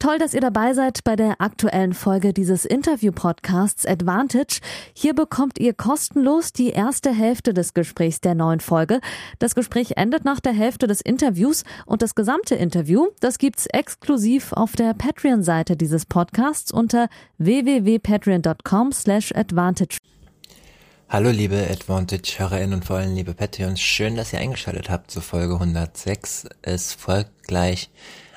Toll, dass ihr dabei seid bei der aktuellen Folge dieses Interview-Podcasts Advantage. Hier bekommt ihr kostenlos die erste Hälfte des Gesprächs der neuen Folge. Das Gespräch endet nach der Hälfte des Interviews und das gesamte Interview, das gibt's exklusiv auf der Patreon-Seite dieses Podcasts unter www.patreon.com slash advantage. Hallo liebe Advantage-HörerInnen und vor allem liebe Patreons, schön, dass ihr eingeschaltet habt zu Folge 106. Es folgt gleich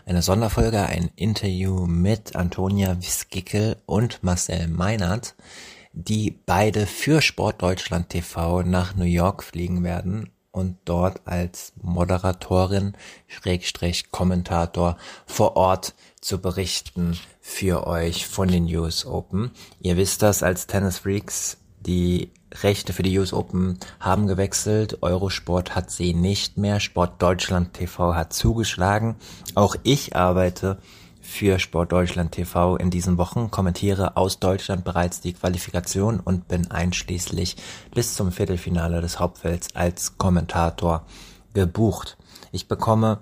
eine Sonderfolge, ein Interview mit Antonia Wiskickel und Marcel Meinert, die beide für Sportdeutschland TV nach New York fliegen werden und dort als Moderatorin, Schrägstrich Kommentator vor Ort zu berichten für euch von den US Open. Ihr wisst das als Tennis Freaks, die Rechte für die US Open haben gewechselt. Eurosport hat sie nicht mehr. Sport Deutschland TV hat zugeschlagen. Auch ich arbeite für Sport Deutschland TV in diesen Wochen, kommentiere aus Deutschland bereits die Qualifikation und bin einschließlich bis zum Viertelfinale des Hauptfelds als Kommentator gebucht. Ich bekomme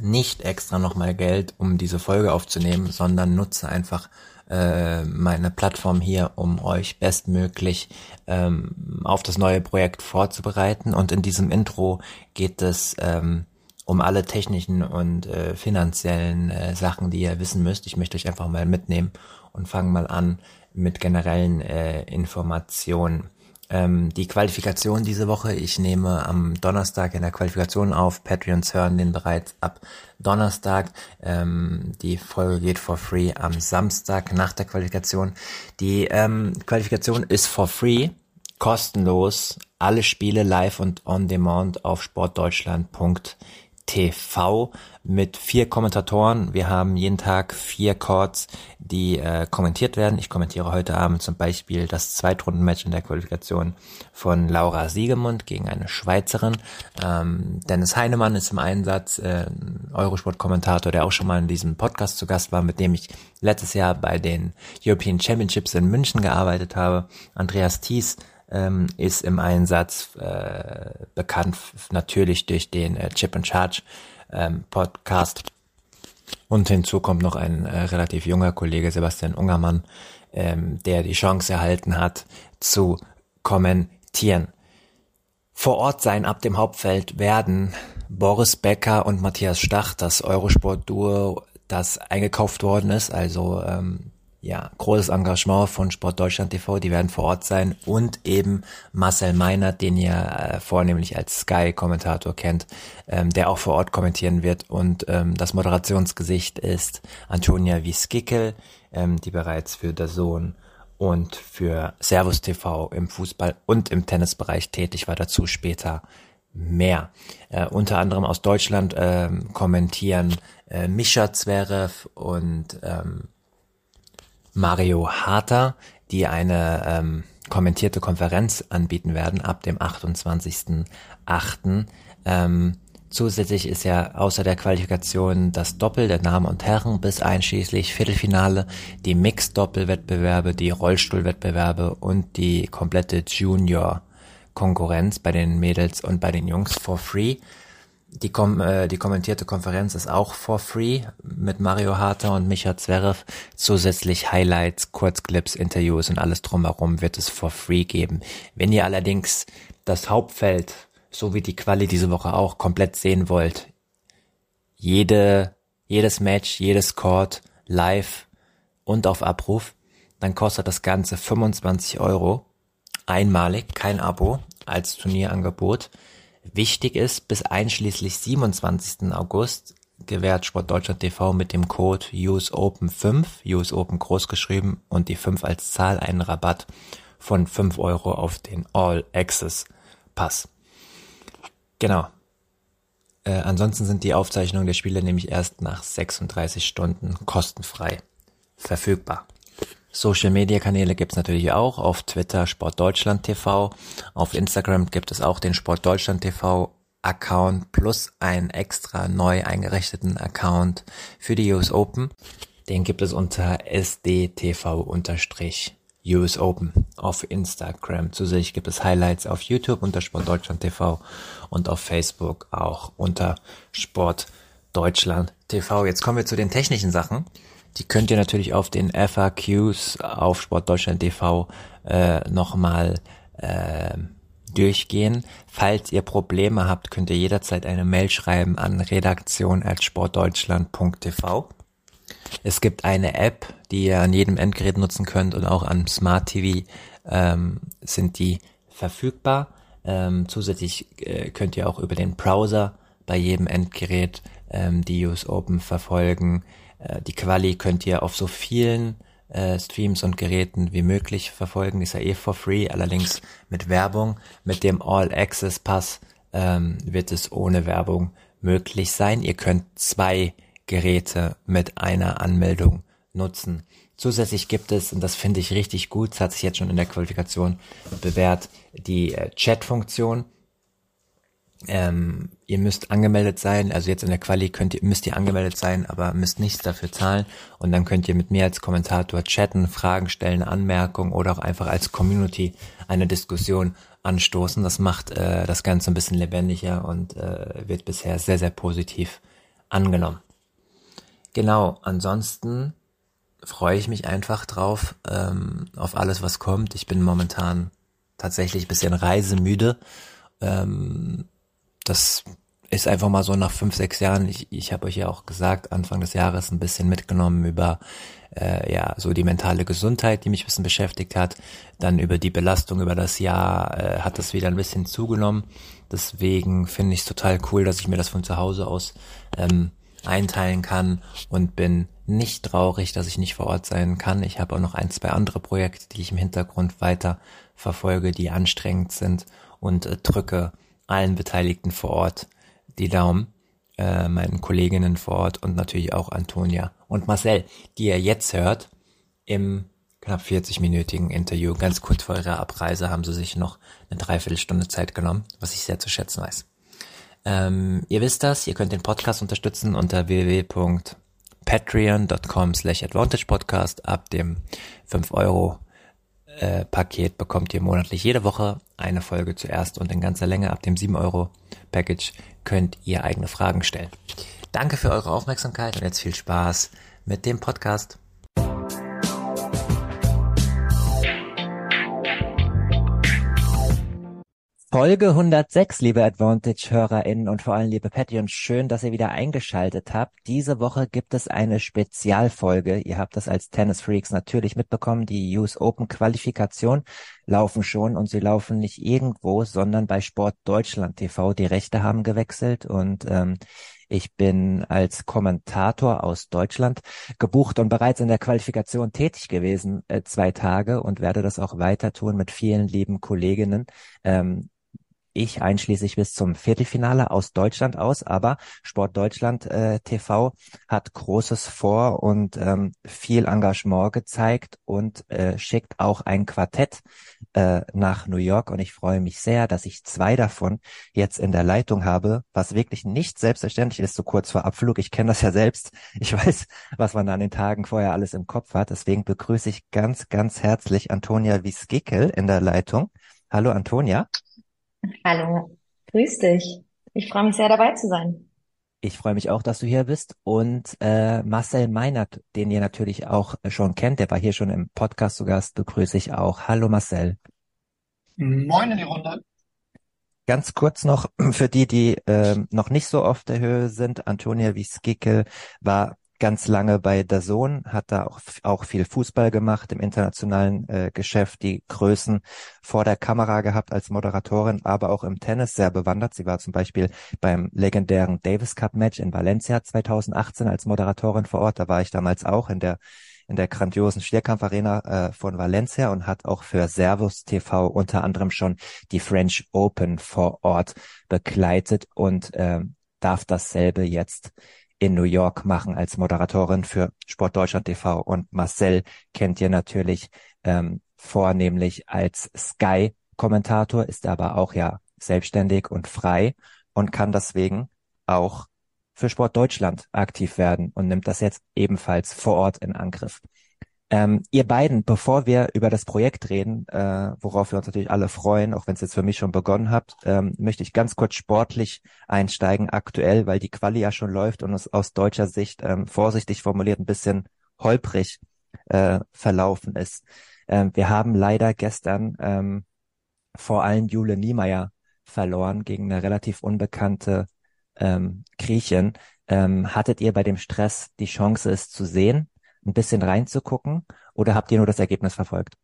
nicht extra nochmal Geld, um diese Folge aufzunehmen, sondern nutze einfach äh, meine Plattform hier, um euch bestmöglich ähm, auf das neue Projekt vorzubereiten. Und in diesem Intro geht es ähm, um alle technischen und äh, finanziellen äh, Sachen, die ihr wissen müsst. Ich möchte euch einfach mal mitnehmen und fangen mal an mit generellen äh, Informationen. Ähm, die Qualifikation diese Woche, ich nehme am Donnerstag in der Qualifikation auf, Patreons hören den bereits ab Donnerstag. Ähm, die Folge geht for free am Samstag nach der Qualifikation. Die ähm, Qualifikation ist for free, kostenlos, alle Spiele live und on demand auf sportdeutschland.de TV mit vier Kommentatoren. Wir haben jeden Tag vier Chords, die äh, kommentiert werden. Ich kommentiere heute Abend zum Beispiel das Zweitrundenmatch in der Qualifikation von Laura Siegemund gegen eine Schweizerin. Ähm, Dennis Heinemann ist im Einsatz, äh, Eurosport-Kommentator, der auch schon mal in diesem Podcast zu Gast war, mit dem ich letztes Jahr bei den European Championships in München gearbeitet habe. Andreas Thies ähm, ist im Einsatz äh, bekannt natürlich durch den äh, Chip and Charge ähm, Podcast. Und hinzu kommt noch ein äh, relativ junger Kollege, Sebastian Ungermann, ähm, der die Chance erhalten hat zu kommentieren. Vor Ort sein ab dem Hauptfeld werden Boris Becker und Matthias Stach, das Eurosport-Duo, das eingekauft worden ist, also ähm, ja, großes Engagement von Sport Deutschland TV, die werden vor Ort sein. Und eben Marcel Meinert, den ihr äh, vornehmlich als Sky-Kommentator kennt, ähm, der auch vor Ort kommentieren wird. Und ähm, das Moderationsgesicht ist Antonia Wieskickel, ähm, die bereits für der Sohn und für Servus TV im Fußball und im Tennisbereich tätig war, dazu später mehr. Äh, unter anderem aus Deutschland ähm, kommentieren äh, Mischa Zverev und ähm, Mario Harter, die eine ähm, kommentierte Konferenz anbieten werden ab dem 28.08. Ähm, zusätzlich ist ja außer der Qualifikation das Doppel der Damen und Herren bis einschließlich Viertelfinale, die Mixed-Doppelwettbewerbe, die Rollstuhlwettbewerbe und die komplette Junior-Konkurrenz bei den Mädels und bei den Jungs for free. Die, kom äh, die kommentierte Konferenz ist auch for free mit Mario Harter und Micha Zverev. Zusätzlich Highlights, Kurzclips, Interviews und alles drumherum wird es for free geben. Wenn ihr allerdings das Hauptfeld, so wie die Quali diese Woche auch, komplett sehen wollt, jede, jedes Match, jedes Court live und auf Abruf, dann kostet das Ganze 25 Euro. Einmalig, kein Abo als Turnierangebot. Wichtig ist, bis einschließlich 27. August gewährt Sport Deutschland TV mit dem Code USOPEN5, USOPEN großgeschrieben und die 5 als Zahl einen Rabatt von 5 Euro auf den All Access Pass. Genau. Äh, ansonsten sind die Aufzeichnungen der Spiele nämlich erst nach 36 Stunden kostenfrei verfügbar. Social Media Kanäle gibt's natürlich auch. Auf Twitter Sportdeutschland TV. Auf Instagram gibt es auch den Sportdeutschland TV Account plus einen extra neu eingerichteten Account für die US Open. Den gibt es unter sdtv-US Open auf Instagram. Zusätzlich gibt es Highlights auf YouTube unter Sportdeutschland TV und auf Facebook auch unter Sport Sportdeutschland TV. Jetzt kommen wir zu den technischen Sachen. Die könnt ihr natürlich auf den FAQs auf Sportdeutschland TV äh, nochmal äh, durchgehen. Falls ihr Probleme habt, könnt ihr jederzeit eine Mail schreiben an redaktion.sportdeutschland.tv. Es gibt eine App, die ihr an jedem Endgerät nutzen könnt und auch an Smart TV ähm, sind die verfügbar. Ähm, zusätzlich äh, könnt ihr auch über den Browser bei jedem Endgerät ähm, die US Open verfolgen. Äh, die Quali könnt ihr auf so vielen äh, Streams und Geräten wie möglich verfolgen. Ist ja eh for free, allerdings mit Werbung. Mit dem All Access Pass ähm, wird es ohne Werbung möglich sein. Ihr könnt zwei Geräte mit einer Anmeldung nutzen. Zusätzlich gibt es, und das finde ich richtig gut, das hat sich jetzt schon in der Qualifikation bewährt, die äh, Chat-Funktion. Ähm, ihr müsst angemeldet sein, also jetzt in der Quali könnt ihr, müsst ihr angemeldet sein, aber müsst nichts dafür zahlen und dann könnt ihr mit mir als Kommentator chatten, Fragen stellen, Anmerkungen oder auch einfach als Community eine Diskussion anstoßen. Das macht äh, das Ganze ein bisschen lebendiger und äh, wird bisher sehr, sehr positiv angenommen. Genau, ansonsten freue ich mich einfach drauf, ähm, auf alles, was kommt. Ich bin momentan tatsächlich bisschen reisemüde. Ähm, das ist einfach mal so nach fünf, sechs Jahren, ich, ich habe euch ja auch gesagt, Anfang des Jahres ein bisschen mitgenommen über äh, ja so die mentale Gesundheit, die mich ein bisschen beschäftigt hat. Dann über die Belastung über das Jahr äh, hat das wieder ein bisschen zugenommen. Deswegen finde ich es total cool, dass ich mir das von zu Hause aus ähm, einteilen kann und bin nicht traurig, dass ich nicht vor Ort sein kann. Ich habe auch noch ein, zwei andere Projekte, die ich im Hintergrund weiter verfolge, die anstrengend sind und äh, drücke allen Beteiligten vor Ort die Daumen, äh, meinen Kolleginnen vor Ort und natürlich auch Antonia und Marcel, die ihr jetzt hört im knapp 40-minütigen Interview. Ganz kurz vor ihrer Abreise haben sie sich noch eine Dreiviertelstunde Zeit genommen, was ich sehr zu schätzen weiß. Ähm, ihr wisst das, ihr könnt den Podcast unterstützen unter www.patreon.com slash advantagepodcast. Ab dem 5 Euro äh, Paket bekommt ihr monatlich jede Woche eine Folge zuerst und in ganzer Länge ab dem 7 Euro Package könnt ihr eigene Fragen stellen. Danke für eure Aufmerksamkeit und jetzt viel Spaß mit dem Podcast. Folge 106, liebe Advantage-HörerInnen und vor allem liebe Patty und schön, dass ihr wieder eingeschaltet habt. Diese Woche gibt es eine Spezialfolge. Ihr habt das als Tennis Freaks natürlich mitbekommen. Die US Open Qualifikation laufen schon und sie laufen nicht irgendwo, sondern bei Sport Deutschland TV. Die Rechte haben gewechselt und ähm, ich bin als Kommentator aus Deutschland gebucht und bereits in der Qualifikation tätig gewesen, äh, zwei Tage und werde das auch weiter tun mit vielen lieben Kolleginnen. Ähm, ich einschließlich bis zum Viertelfinale aus Deutschland aus, aber Sport Deutschland äh, TV hat Großes vor und ähm, viel Engagement gezeigt und äh, schickt auch ein Quartett äh, nach New York und ich freue mich sehr, dass ich zwei davon jetzt in der Leitung habe, was wirklich nicht selbstverständlich ist, so kurz vor Abflug. Ich kenne das ja selbst. Ich weiß, was man an den Tagen vorher alles im Kopf hat. Deswegen begrüße ich ganz, ganz herzlich Antonia Wieskickel in der Leitung. Hallo Antonia. Hallo, grüß dich. Ich freue mich sehr dabei zu sein. Ich freue mich auch, dass du hier bist. Und äh, Marcel Meinert, den ihr natürlich auch schon kennt, der war hier schon im Podcast zu Gast, begrüße ich auch. Hallo Marcel. Moin in die Runde. Ganz kurz noch für die, die äh, noch nicht so auf der Höhe sind. Antonia Wieskickel war ganz lange bei Dazon, hat da auch, auch viel Fußball gemacht im internationalen äh, Geschäft, die Größen vor der Kamera gehabt als Moderatorin, aber auch im Tennis sehr bewandert. Sie war zum Beispiel beim legendären Davis Cup Match in Valencia 2018 als Moderatorin vor Ort. Da war ich damals auch in der in der grandiosen Stierkampfarena äh, von Valencia und hat auch für Servus TV unter anderem schon die French Open vor Ort begleitet und äh, darf dasselbe jetzt in New York machen als Moderatorin für Sport Deutschland TV. Und Marcel kennt ihr natürlich ähm, vornehmlich als Sky-Kommentator, ist aber auch ja selbstständig und frei und kann deswegen auch für Sport Deutschland aktiv werden und nimmt das jetzt ebenfalls vor Ort in Angriff. Ähm, ihr beiden, bevor wir über das Projekt reden, äh, worauf wir uns natürlich alle freuen, auch wenn es jetzt für mich schon begonnen habt, ähm, möchte ich ganz kurz sportlich einsteigen, aktuell, weil die Quali ja schon läuft und es aus deutscher Sicht ähm, vorsichtig formuliert ein bisschen holprig äh, verlaufen ist. Ähm, wir haben leider gestern ähm, vor allem Jule Niemeyer verloren gegen eine relativ unbekannte ähm, Griechin. Hattet ihr bei dem Stress die Chance, es zu sehen? Ein bisschen reinzugucken oder habt ihr nur das Ergebnis verfolgt?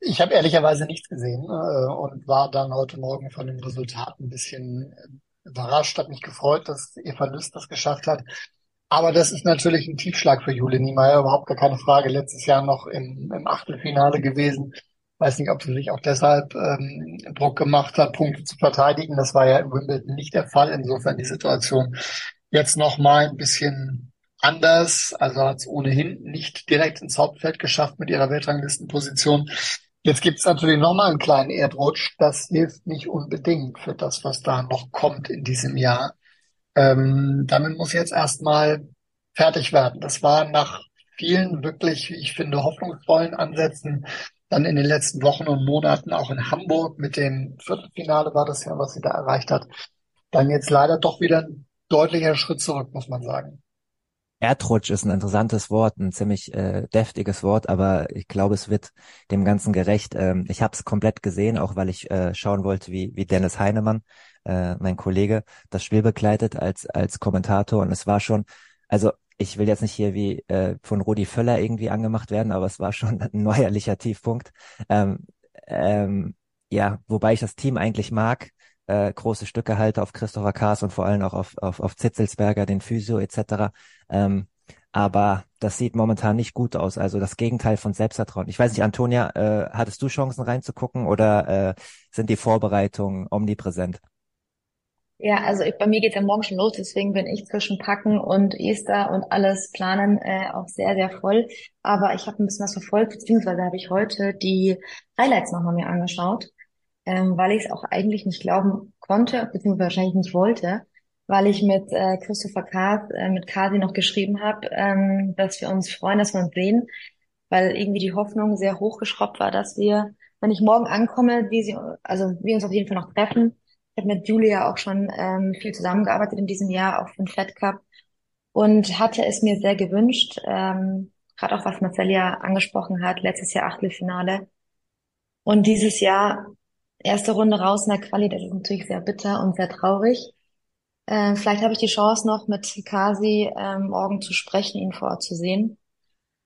Ich habe ehrlicherweise nichts gesehen äh, und war dann heute Morgen von dem Resultat ein bisschen äh, überrascht, hat mich gefreut, dass Eva Lüst das geschafft hat. Aber das ist natürlich ein Tiefschlag für Jule Niemeyer, überhaupt gar keine Frage. Letztes Jahr noch im, im Achtelfinale gewesen. Weiß nicht, ob sie sich auch deshalb ähm, Druck gemacht hat, Punkte zu verteidigen. Das war ja in Wimbledon nicht der Fall. Insofern die Situation jetzt noch mal ein bisschen anders, also hat es ohnehin nicht direkt ins Hauptfeld geschafft mit ihrer Weltranglistenposition. Jetzt gibt es natürlich nochmal einen kleinen Erdrutsch. Das hilft nicht unbedingt für das, was da noch kommt in diesem Jahr. Ähm, damit muss jetzt erstmal fertig werden. Das war nach vielen wirklich, ich finde, hoffnungsvollen Ansätzen dann in den letzten Wochen und Monaten auch in Hamburg mit dem Viertelfinale war das ja, was sie da erreicht hat. Dann jetzt leider doch wieder ein deutlicher Schritt zurück, muss man sagen. Erdrutsch ist ein interessantes Wort, ein ziemlich äh, deftiges Wort, aber ich glaube, es wird dem Ganzen gerecht. Ähm, ich habe es komplett gesehen, auch weil ich äh, schauen wollte, wie, wie Dennis Heinemann, äh, mein Kollege, das Spiel begleitet als, als Kommentator. Und es war schon, also ich will jetzt nicht hier wie äh, von Rudi Völler irgendwie angemacht werden, aber es war schon ein neuerlicher Tiefpunkt. Ähm, ähm, ja, wobei ich das Team eigentlich mag, äh, große Stücke halte auf Christopher Kaas und vor allem auch auf, auf, auf Zitzelsberger, den Physio etc. Ähm, aber das sieht momentan nicht gut aus. Also das Gegenteil von Selbstvertrauen. Ich weiß nicht, Antonia, äh, hattest du Chancen reinzugucken oder äh, sind die Vorbereitungen omnipräsent? Ja, also ich, bei mir geht's ja morgen schon los, deswegen bin ich zwischen Packen und Easter und alles planen äh, auch sehr, sehr voll. Aber ich habe ein bisschen was verfolgt, beziehungsweise habe ich heute die Highlights nochmal mir angeschaut ähm, weil ich es auch eigentlich nicht glauben konnte, beziehungsweise wahrscheinlich nicht wollte, weil ich mit äh, Christopher Kars, äh, mit Kasi noch geschrieben habe, ähm, dass wir uns freuen, dass wir uns sehen, weil irgendwie die Hoffnung sehr hochgeschraubt war, dass wir, wenn ich morgen ankomme, wie sie, also wir uns auf jeden Fall noch treffen. Ich habe mit Julia auch schon ähm, viel zusammengearbeitet in diesem Jahr auf dem Fed Cup und hatte es mir sehr gewünscht, ähm, gerade auch was Marcelia angesprochen hat, letztes Jahr Achtelfinale. Und dieses Jahr erste Runde raus in der Quali, das ist natürlich sehr bitter und sehr traurig. Äh, vielleicht habe ich die Chance noch mit Kasi ähm, morgen zu sprechen, ihn vor zu sehen.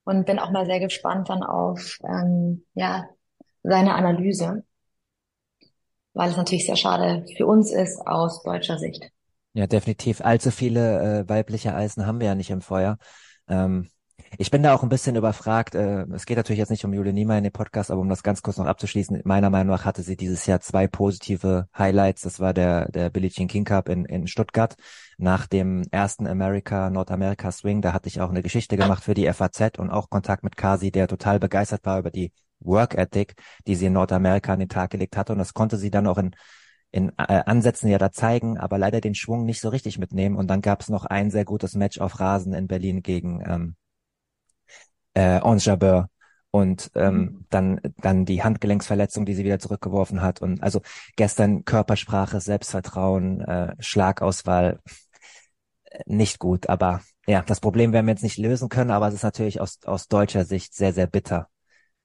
Und bin auch mal sehr gespannt dann auf ähm, ja, seine Analyse, weil es natürlich sehr schade für uns ist aus deutscher Sicht. Ja, definitiv. Allzu viele äh, weibliche Eisen haben wir ja nicht im Feuer. Ähm, ich bin da auch ein bisschen überfragt. Äh, es geht natürlich jetzt nicht um Julia Niemeyer in dem Podcast, aber um das ganz kurz noch abzuschließen. Meiner Meinung nach hatte sie dieses Jahr zwei positive Highlights. Das war der, der Billie Jean King Cup in, in Stuttgart nach dem ersten America, Nordamerika Swing. Da hatte ich auch eine Geschichte gemacht für die FAZ und auch Kontakt mit Kasi, der total begeistert war über die Work Ethic, die sie in Nordamerika an den Tag gelegt hatte. Und das konnte sie dann auch in in äh, Ansätzen ja da zeigen, aber leider den Schwung nicht so richtig mitnehmen. Und dann gab es noch ein sehr gutes Match auf Rasen in Berlin gegen ähm, äh, Ons Jabeur und ähm, mhm. dann dann die Handgelenksverletzung, die sie wieder zurückgeworfen hat und also gestern Körpersprache, Selbstvertrauen, äh, Schlagauswahl äh, nicht gut, aber ja, das Problem werden wir jetzt nicht lösen können, aber es ist natürlich aus aus deutscher Sicht sehr sehr bitter.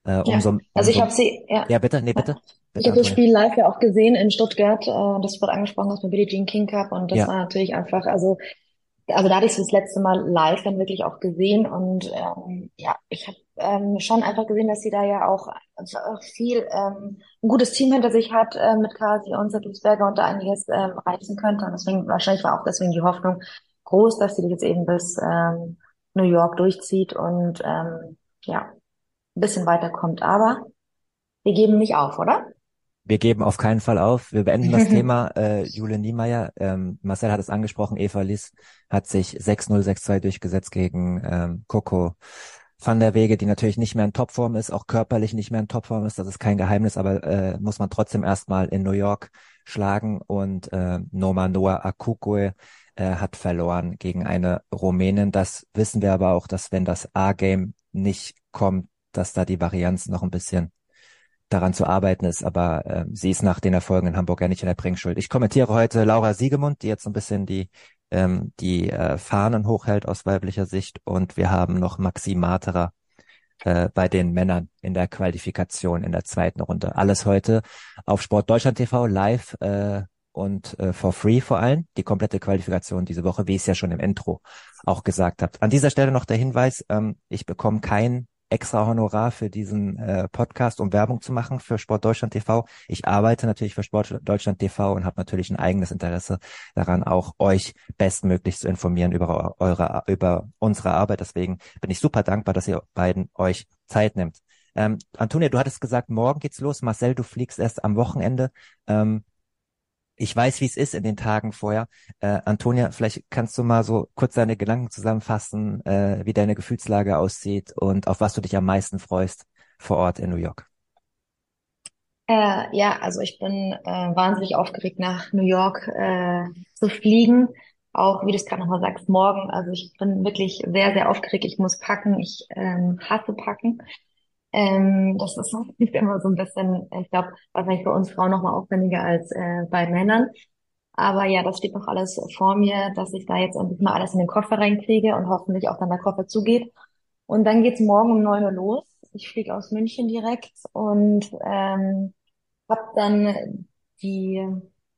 Äh, umso, ja. Also ich habe sie ja. ja bitte, nee bitte. Ich habe das Spiel live ja auch gesehen in Stuttgart. Äh, das wird angesprochen aus dem Billie Jean King Cup und das ja. war natürlich einfach, also also da hatte ich das letzte Mal live dann wirklich auch gesehen und ähm, ja, ich habe ähm, schon einfach gesehen, dass sie da ja auch viel ähm, ein gutes Team hinter sich hat äh, mit Kasi und Sattelberger und da einiges ähm, reißen könnte. Und deswegen wahrscheinlich war auch deswegen die Hoffnung groß, dass sie jetzt eben bis ähm, New York durchzieht und ähm, ja ein bisschen weiterkommt. Aber wir geben nicht auf, oder? Wir geben auf keinen Fall auf. Wir beenden das Thema. Äh, Jule Niemeyer, ähm, Marcel hat es angesprochen, Eva Liss hat sich 6-0, 6-2 durchgesetzt gegen ähm, Coco van der Wege, die natürlich nicht mehr in Topform ist, auch körperlich nicht mehr in Topform ist. Das ist kein Geheimnis, aber äh, muss man trotzdem erstmal in New York schlagen. Und äh, Noma Noah Akukue äh, hat verloren gegen eine Rumänin. Das wissen wir aber auch, dass wenn das A-Game nicht kommt, dass da die Varianz noch ein bisschen daran zu arbeiten ist, aber äh, sie ist nach den Erfolgen in Hamburg ja nicht in der Bringschuld. Ich kommentiere heute Laura Siegemund, die jetzt so ein bisschen die ähm, die äh, Fahnen hochhält aus weiblicher Sicht und wir haben noch Maxi Materer äh, bei den Männern in der Qualifikation in der zweiten Runde. Alles heute auf Sport Deutschland TV live äh, und äh, for free vor allem. Die komplette Qualifikation diese Woche, wie ich es ja schon im Intro auch gesagt habe. An dieser Stelle noch der Hinweis, ähm, ich bekomme kein extra Honorar für diesen äh, Podcast, um Werbung zu machen für Sport Deutschland TV. Ich arbeite natürlich für Sport Deutschland TV und habe natürlich ein eigenes Interesse daran, auch euch bestmöglich zu informieren über eure, über unsere Arbeit. Deswegen bin ich super dankbar, dass ihr beiden euch Zeit nimmt. Ähm, Antonia, du hattest gesagt, morgen geht's los. Marcel, du fliegst erst am Wochenende. Ähm, ich weiß, wie es ist in den Tagen vorher. Äh, Antonia, vielleicht kannst du mal so kurz deine Gedanken zusammenfassen, äh, wie deine Gefühlslage aussieht und auf was du dich am meisten freust vor Ort in New York. Äh, ja, also ich bin äh, wahnsinnig aufgeregt, nach New York äh, zu fliegen. Auch, wie du es gerade nochmal sagst, morgen. Also ich bin wirklich sehr, sehr aufgeregt. Ich muss packen. Ich ähm, hasse packen. Ähm, das ist, ist immer so ein bisschen, ich glaube, wahrscheinlich für uns Frauen nochmal aufwendiger als äh, bei Männern. Aber ja, das steht noch alles vor mir, dass ich da jetzt endlich mal alles in den Koffer reinkriege und hoffentlich auch dann der Koffer zugeht. Und dann geht's morgen um neun Uhr los. Ich fliege aus München direkt und ähm, habe dann die,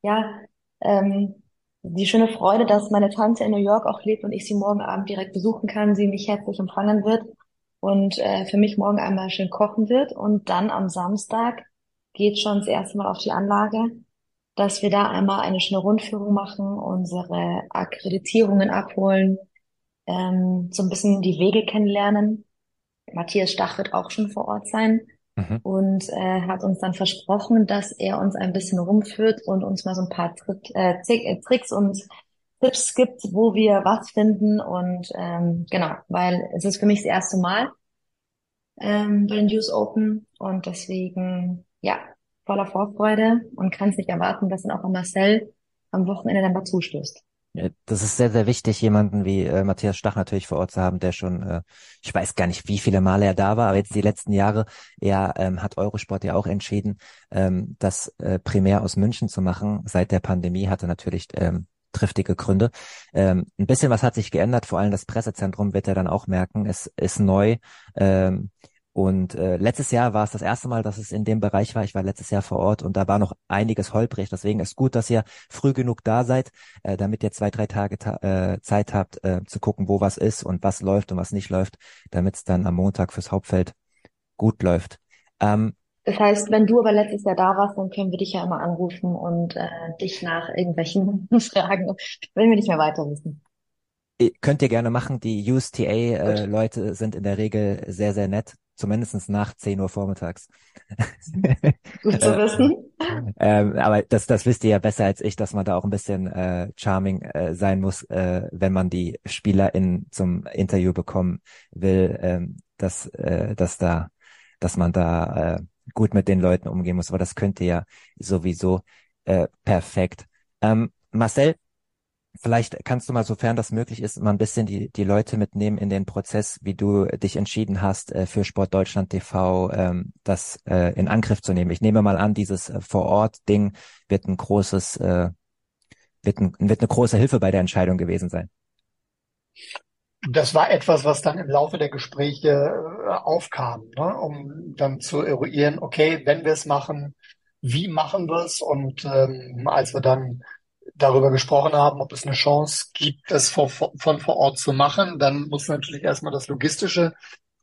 ja, ähm, die schöne Freude, dass meine Tante in New York auch lebt und ich sie morgen Abend direkt besuchen kann, sie mich herzlich empfangen wird und äh, für mich morgen einmal schön kochen wird. Und dann am Samstag geht schon das erste Mal auf die Anlage, dass wir da einmal eine schöne Rundführung machen, unsere Akkreditierungen abholen, ähm, so ein bisschen die Wege kennenlernen. Matthias Stach wird auch schon vor Ort sein mhm. und äh, hat uns dann versprochen, dass er uns ein bisschen rumführt und uns mal so ein paar äh, äh Tricks und Tipps gibt, wo wir was finden und ähm, genau, weil es ist für mich das erste Mal ähm, bei den News Open und deswegen ja voller Vorfreude und kann es nicht erwarten, dass dann auch Marcel am Wochenende dann dazu stößt. Das ist sehr, sehr wichtig, jemanden wie äh, Matthias Stach natürlich vor Ort zu haben, der schon, äh, ich weiß gar nicht, wie viele Male er da war, aber jetzt die letzten Jahre, er ähm, hat Eurosport ja auch entschieden, ähm, das äh, primär aus München zu machen. Seit der Pandemie hatte natürlich ähm, triftige Gründe. Ähm, ein bisschen was hat sich geändert, vor allem das Pressezentrum wird er dann auch merken, es ist neu. Ähm, und äh, letztes Jahr war es das erste Mal, dass es in dem Bereich war. Ich war letztes Jahr vor Ort und da war noch einiges holprig. Deswegen ist gut, dass ihr früh genug da seid, äh, damit ihr zwei, drei Tage ta äh, Zeit habt, äh, zu gucken, wo was ist und was läuft und was nicht läuft, damit es dann am Montag fürs Hauptfeld gut läuft. Ähm, das heißt, wenn du aber letztes Jahr da warst, dann können wir dich ja immer anrufen und äh, dich nach irgendwelchen Fragen, wenn wir nicht mehr weiter wissen. Könnt ihr gerne machen. Die USTA-Leute äh, sind in der Regel sehr, sehr nett. Zumindest nach 10 Uhr vormittags. Gut zu wissen. ähm, aber das, das wisst ihr ja besser als ich, dass man da auch ein bisschen äh, charming äh, sein muss, äh, wenn man die SpielerInnen zum Interview bekommen will, ähm, dass, äh, dass da, dass man da äh, gut mit den Leuten umgehen muss, aber das könnte ja sowieso äh, perfekt. Ähm, Marcel, vielleicht kannst du mal, sofern das möglich ist, mal ein bisschen die, die Leute mitnehmen in den Prozess, wie du dich entschieden hast, äh, für Sport Deutschland TV ähm, das äh, in Angriff zu nehmen. Ich nehme mal an, dieses äh, Vor-Ort-Ding wird ein großes, äh, wird, ein, wird eine große Hilfe bei der Entscheidung gewesen sein. Das war etwas, was dann im Laufe der Gespräche äh, aufkam, ne? um dann zu eruieren, okay, wenn wir es machen, wie machen wir es? Und ähm, als wir dann darüber gesprochen haben, ob es eine Chance gibt, es von, von vor Ort zu machen, dann muss natürlich erstmal das Logistische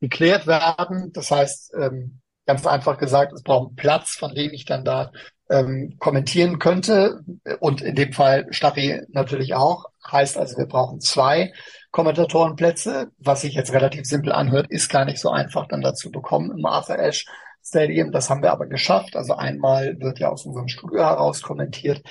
geklärt werden. Das heißt, ähm, ganz einfach gesagt, es braucht einen Platz, von dem ich dann da ähm, kommentieren könnte. Und in dem Fall Stachy natürlich auch. Heißt also, wir brauchen zwei Kommentatorenplätze. Was sich jetzt relativ simpel anhört, ist gar nicht so einfach dann dazu bekommen im Arthur Ashe Stadium. Das haben wir aber geschafft. Also einmal wird ja aus unserem Studio heraus kommentiert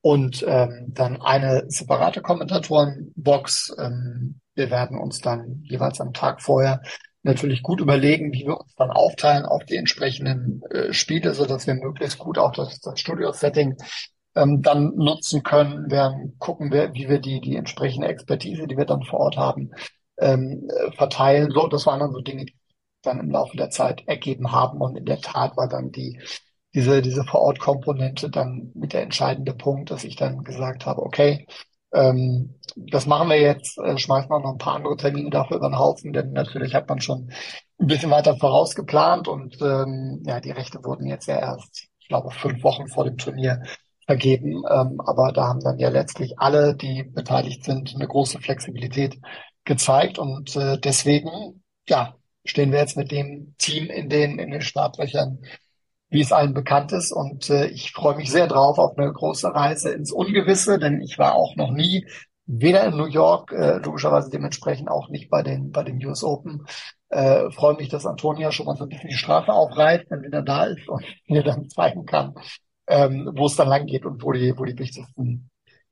und ähm, dann eine separate Kommentatorenbox. Ähm, wir werden uns dann jeweils am Tag vorher natürlich gut überlegen, wie wir uns dann aufteilen auf die entsprechenden äh, Spiele, so dass wir möglichst gut auch das, das Studio-Setting ähm, dann nutzen können. Wir gucken, wie wir die, die entsprechende Expertise, die wir dann vor Ort haben, ähm, verteilen. So, das waren dann so Dinge, die dann im Laufe der Zeit ergeben haben. Und in der Tat war dann die, diese, diese Vor-Ort-Komponente dann mit der entscheidende Punkt, dass ich dann gesagt habe, okay, ähm, das machen wir jetzt, äh, schmeißen wir noch ein paar andere Termine dafür über den Haufen, denn natürlich hat man schon ein bisschen weiter vorausgeplant und ähm, ja, die Rechte wurden jetzt ja erst, ich glaube, fünf Wochen vor dem Turnier vergeben. Ähm, aber da haben dann ja letztlich alle, die beteiligt sind, eine große Flexibilität gezeigt und äh, deswegen, ja, stehen wir jetzt mit dem Team in den, in den Startlöchern, wie es allen bekannt ist. Und äh, ich freue mich sehr drauf auf eine große Reise ins Ungewisse, denn ich war auch noch nie weder in New York, äh, logischerweise dementsprechend auch nicht bei den, bei den US Open. Äh, freue mich, dass Antonia schon mal so ein bisschen die Straße aufreißt, wenn wieder da ist und mir dann zeigen kann, ähm, wo es dann lang geht und wo die, wo die wichtigsten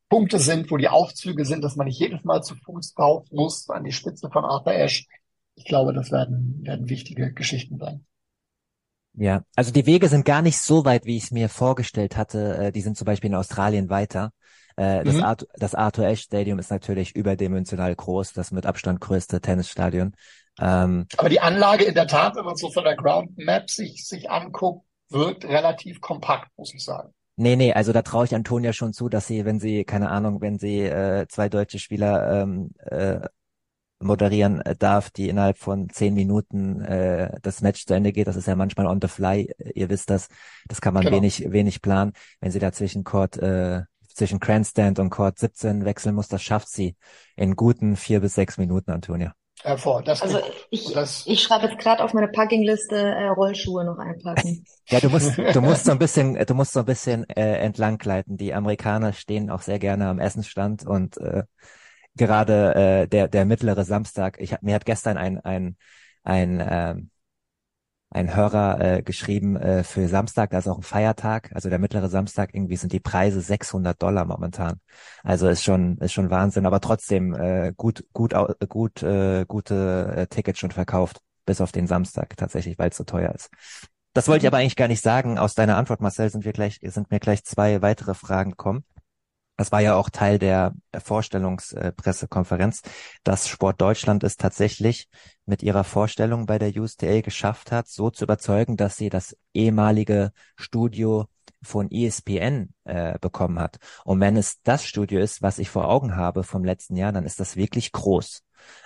Punkte sind, wo die Aufzüge sind, dass man nicht jedes Mal zu Fuß rauf muss an die Spitze von Arthur Ashe. Ich glaube, das werden, werden wichtige Geschichten sein. Ja, also die Wege sind gar nicht so weit, wie ich es mir vorgestellt hatte. Äh, die sind zum Beispiel in Australien weiter. Äh, das, mhm. Arthur, das Arthur Ashe Stadium ist natürlich überdimensional groß, das mit Abstand größte Tennisstadion. Ähm, Aber die Anlage in der Tat, wenn man so von der Ground Map sich, sich anguckt, wirkt relativ kompakt, muss ich sagen. Nee, nee, also da traue ich Antonia schon zu, dass sie, wenn sie, keine Ahnung, wenn sie äh, zwei deutsche Spieler ähm, äh, moderieren äh, darf, die innerhalb von zehn Minuten äh, das Match zu Ende geht. Das ist ja manchmal on the fly. Ihr wisst das. Das kann man genau. wenig, wenig planen. Wenn sie da zwischen Court, äh, zwischen Grandstand und Court 17 wechseln muss, das schafft sie in guten vier bis sechs Minuten, Antonia. Hervor. Das also ich, das ich schreibe jetzt gerade auf meine Packingliste äh, Rollschuhe noch einpacken. ja, du musst, du musst so ein bisschen, du musst so ein bisschen äh, entlanggleiten. Die Amerikaner stehen auch sehr gerne am Essensstand und äh, gerade äh, der der mittlere Samstag. Ich hab, mir hat gestern ein ein ein ähm, ein Hörer äh, geschrieben äh, für Samstag, da ist auch ein Feiertag, also der mittlere Samstag, irgendwie sind die Preise 600 Dollar momentan. Also ist schon ist schon Wahnsinn, aber trotzdem äh, gut gut gut äh, gute äh, Tickets schon verkauft, bis auf den Samstag tatsächlich, weil es so teuer ist. Das wollte ich mhm. aber eigentlich gar nicht sagen. Aus deiner Antwort, Marcel, sind wir gleich sind mir gleich zwei weitere Fragen gekommen. Das war ja auch Teil der Vorstellungspressekonferenz, dass Sport Deutschland es tatsächlich mit ihrer Vorstellung bei der USTA geschafft hat, so zu überzeugen, dass sie das ehemalige Studio von ESPN äh, bekommen hat. Und wenn es das Studio ist, was ich vor Augen habe vom letzten Jahr, dann ist das wirklich groß.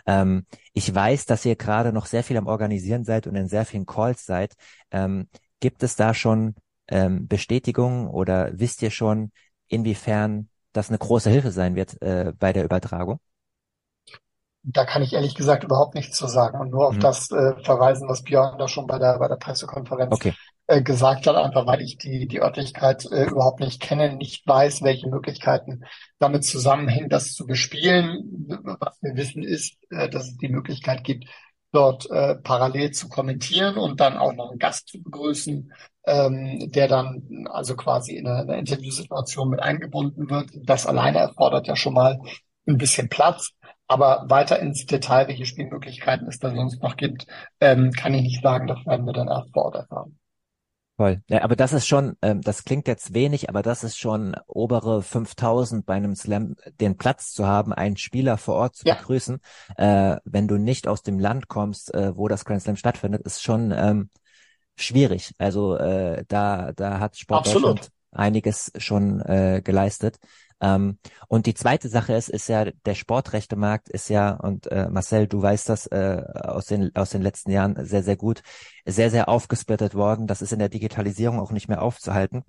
Ähm, ich weiß, dass ihr gerade noch sehr viel am Organisieren seid und in sehr vielen Calls seid. Ähm, gibt es da schon ähm, Bestätigungen oder wisst ihr schon, inwiefern das eine große Hilfe sein wird äh, bei der Übertragung? Da kann ich ehrlich gesagt überhaupt nichts zu sagen und nur auf mhm. das äh, verweisen, was Björn da schon bei der bei der Pressekonferenz okay. äh, gesagt hat, einfach weil ich die die Örtlichkeit äh, überhaupt nicht kenne, nicht weiß, welche Möglichkeiten damit zusammenhängen, das zu bespielen. Was wir wissen ist, äh, dass es die Möglichkeit gibt, dort äh, parallel zu kommentieren und dann auch noch einen Gast zu begrüßen, ähm, der dann also quasi in eine, eine Interviewsituation mit eingebunden wird. Das alleine erfordert ja schon mal ein bisschen Platz. Aber weiter ins Detail, welche Spielmöglichkeiten es da sonst noch gibt, ähm, kann ich nicht sagen. Das werden wir dann erst vor Ort erfahren. Voll. Ja, aber das ist schon, ähm, das klingt jetzt wenig, aber das ist schon obere 5000 bei einem Slam, den Platz zu haben, einen Spieler vor Ort zu ja. begrüßen. Äh, wenn du nicht aus dem Land kommst, äh, wo das Grand Slam stattfindet, ist schon ähm, schwierig. Also äh, da, da hat Sport Absolut. Deutschland einiges schon äh, geleistet. Ähm, und die zweite Sache ist, ist ja, der Sportrechtemarkt ist ja, und äh, Marcel, du weißt das äh, aus, den, aus den letzten Jahren sehr, sehr gut, sehr, sehr aufgesplittet worden. Das ist in der Digitalisierung auch nicht mehr aufzuhalten.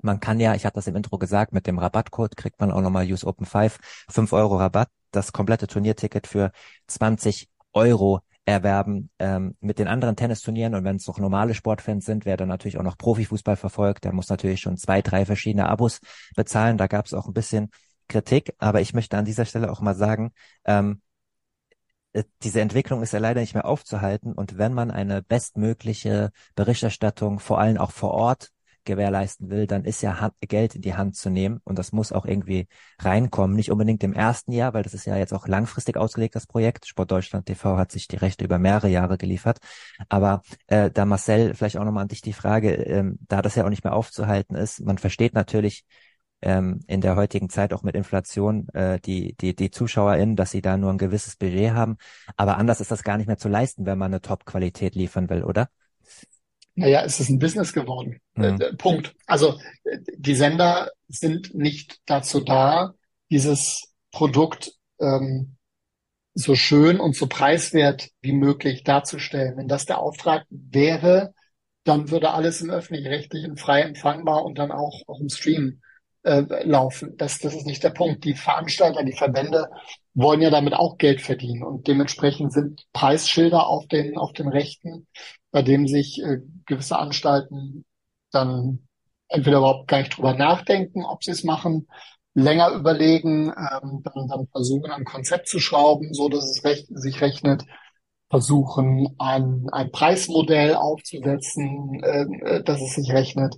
Man kann ja, ich hatte das im Intro gesagt, mit dem Rabattcode kriegt man auch nochmal Use Open 5, 5 Euro Rabatt, das komplette Turnierticket für 20 Euro erwerben ähm, mit den anderen Tennisturnieren. Und wenn es noch normale Sportfans sind, wer dann natürlich auch noch Profifußball verfolgt, der muss natürlich schon zwei, drei verschiedene Abos bezahlen. Da gab es auch ein bisschen Kritik, aber ich möchte an dieser Stelle auch mal sagen, ähm, äh, diese Entwicklung ist ja leider nicht mehr aufzuhalten. Und wenn man eine bestmögliche Berichterstattung vor allem auch vor Ort gewährleisten will, dann ist ja Geld in die Hand zu nehmen und das muss auch irgendwie reinkommen. Nicht unbedingt im ersten Jahr, weil das ist ja jetzt auch langfristig ausgelegt, das Projekt. Sport Deutschland TV hat sich die Rechte über mehrere Jahre geliefert. Aber äh, da Marcel, vielleicht auch nochmal an dich die Frage, ähm, da das ja auch nicht mehr aufzuhalten ist, man versteht natürlich ähm, in der heutigen Zeit auch mit Inflation äh, die, die, die ZuschauerInnen, dass sie da nur ein gewisses Budget haben. Aber anders ist das gar nicht mehr zu leisten, wenn man eine Top-Qualität liefern will, oder? Naja, es ist ein Business geworden. Mhm. Äh, Punkt. Also die Sender sind nicht dazu da, dieses Produkt ähm, so schön und so preiswert wie möglich darzustellen. Wenn das der Auftrag wäre, dann würde alles im öffentlich-rechtlichen frei empfangbar und dann auch, auch im Stream äh, laufen. Das, das ist nicht der Punkt. Die Veranstalter, die Verbände wollen ja damit auch Geld verdienen und dementsprechend sind Preisschilder auf den, auf den Rechten, bei dem sich äh, gewisse Anstalten dann entweder überhaupt gar nicht drüber nachdenken, ob sie es machen, länger überlegen, ähm, dann, dann versuchen, ein Konzept zu schrauben, so dass es recht, sich rechnet, versuchen, ein, ein Preismodell aufzusetzen, äh, äh, dass es sich rechnet.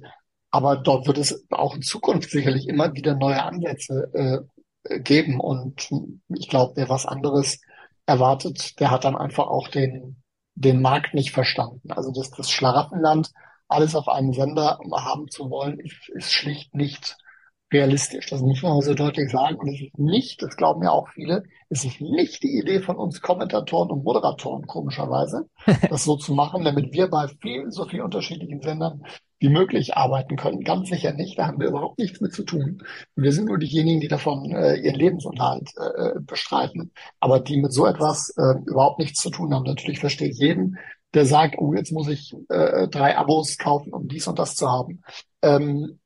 Aber dort wird es auch in Zukunft sicherlich immer wieder neue Ansätze äh, geben. Und ich glaube, wer was anderes erwartet, der hat dann einfach auch den, den Markt nicht verstanden. Also das, das Schlaraffenland, alles auf einem Sender haben zu wollen, ist, ist schlicht nicht realistisch. Das muss man so deutlich sagen. Und es ist nicht, das glauben ja auch viele, es ist nicht die Idee von uns Kommentatoren und Moderatoren, komischerweise, das so zu machen, damit wir bei vielen, so vielen unterschiedlichen Sendern wie möglich arbeiten können. Ganz sicher nicht. Da haben wir überhaupt nichts mit zu tun. Wir sind nur diejenigen, die davon äh, ihren Lebensunterhalt äh, bestreiten. Aber die mit so etwas äh, überhaupt nichts zu tun haben. Natürlich verstehe ich jeden, der sagt, oh, jetzt muss ich äh, drei Abos kaufen, um dies und das zu haben. Ähm,